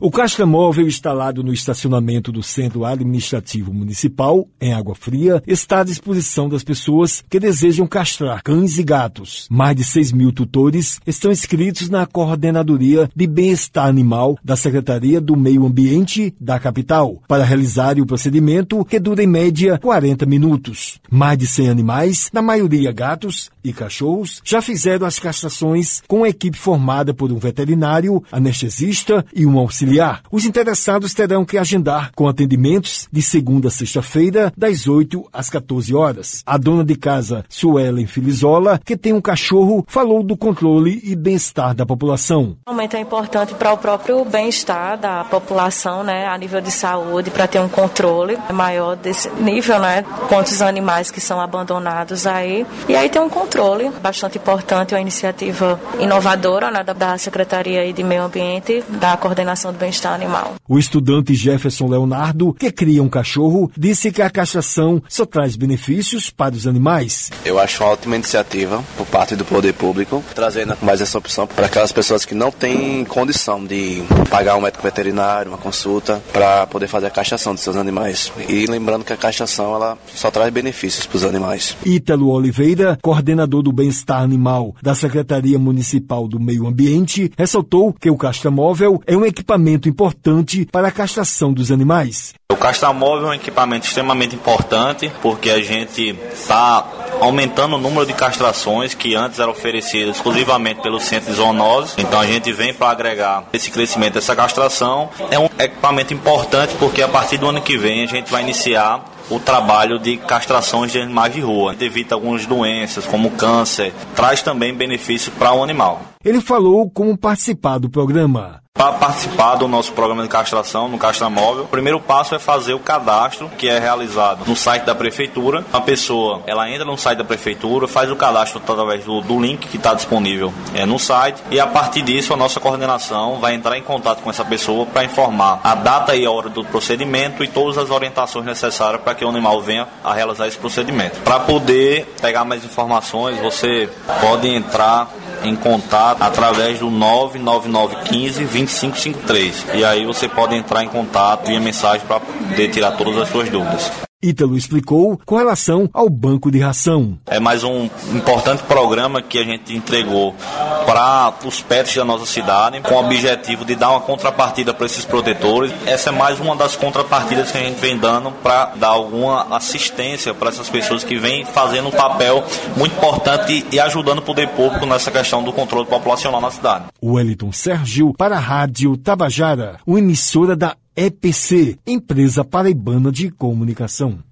O caixa móvel instalado no estacionamento do Centro Administrativo Municipal, em Água Fria, está à disposição das pessoas que desejam castrar cães e gatos. Mais de 6 mil tutores estão inscritos na Coordenadoria de Bem-Estar Animal da Secretaria do Meio Ambiente da capital, para realizar o procedimento que dura em média 40 minutos. Mais de 100 animais, na maioria gatos e cachorros, já fizeram as castrações com a equipe formada por um veterinário, anestesista e um auxiliar auxiliar. Os interessados terão que agendar com atendimentos de segunda a sexta-feira, das 8 às 14 horas. A dona de casa, Suelen Filizola, que tem um cachorro, falou do controle e bem-estar da população. O momento é importante para o próprio bem-estar da população, né, a nível de saúde, para ter um controle maior desse nível, né, quantos animais que são abandonados aí. E aí tem um controle bastante importante, uma iniciativa inovadora, né, da Secretaria de Meio Ambiente, da coordenação do bem-estar animal. O estudante Jefferson Leonardo, que cria um cachorro, disse que a castração só traz benefícios para os animais. Eu acho uma ótima iniciativa por parte do poder público, trazendo mais essa opção para aquelas pessoas que não têm condição de pagar um médico veterinário, uma consulta, para poder fazer a castração de seus animais. E lembrando que a castração ela só traz benefícios para os animais. Ítalo Oliveira, coordenador do bem-estar animal da Secretaria Municipal do Meio Ambiente, ressaltou que o castramóvel é um equipamento equipamento importante para a castração dos animais. O castramóvel é um equipamento extremamente importante porque a gente está aumentando o número de castrações que antes eram oferecidas exclusivamente pelo centro de zoonose. Então a gente vem para agregar esse crescimento dessa castração. É um equipamento importante porque a partir do ano que vem a gente vai iniciar o trabalho de castrações de animais de rua. Evita algumas doenças, como câncer, traz também benefício para o animal. Ele falou como participar do programa. Para participar do nosso programa de castração no Castramóvel, o primeiro passo é fazer o cadastro, que é realizado no site da prefeitura. A pessoa, ela entra no site da prefeitura, faz o cadastro através do, do link que está disponível é, no site e a partir disso a nossa coordenação vai entrar em contato com essa pessoa para informar a data e a hora do procedimento e todas as orientações necessárias para que o animal venha a realizar esse procedimento. Para poder pegar mais informações, você pode entrar em contato através do 99915 2553. E aí você pode entrar em contato via mensagem para poder tirar todas as suas dúvidas. Ítalo explicou com relação ao banco de ração. É mais um importante programa que a gente entregou para os pets da nossa cidade, com o objetivo de dar uma contrapartida para esses protetores. Essa é mais uma das contrapartidas que a gente vem dando para dar alguma assistência para essas pessoas que vêm fazendo um papel muito importante e ajudando o poder público nessa questão do controle populacional na cidade. Wellington Sérgio para a Rádio Tabajara, uma emissora da EPC, Empresa Paraibana de Comunicação.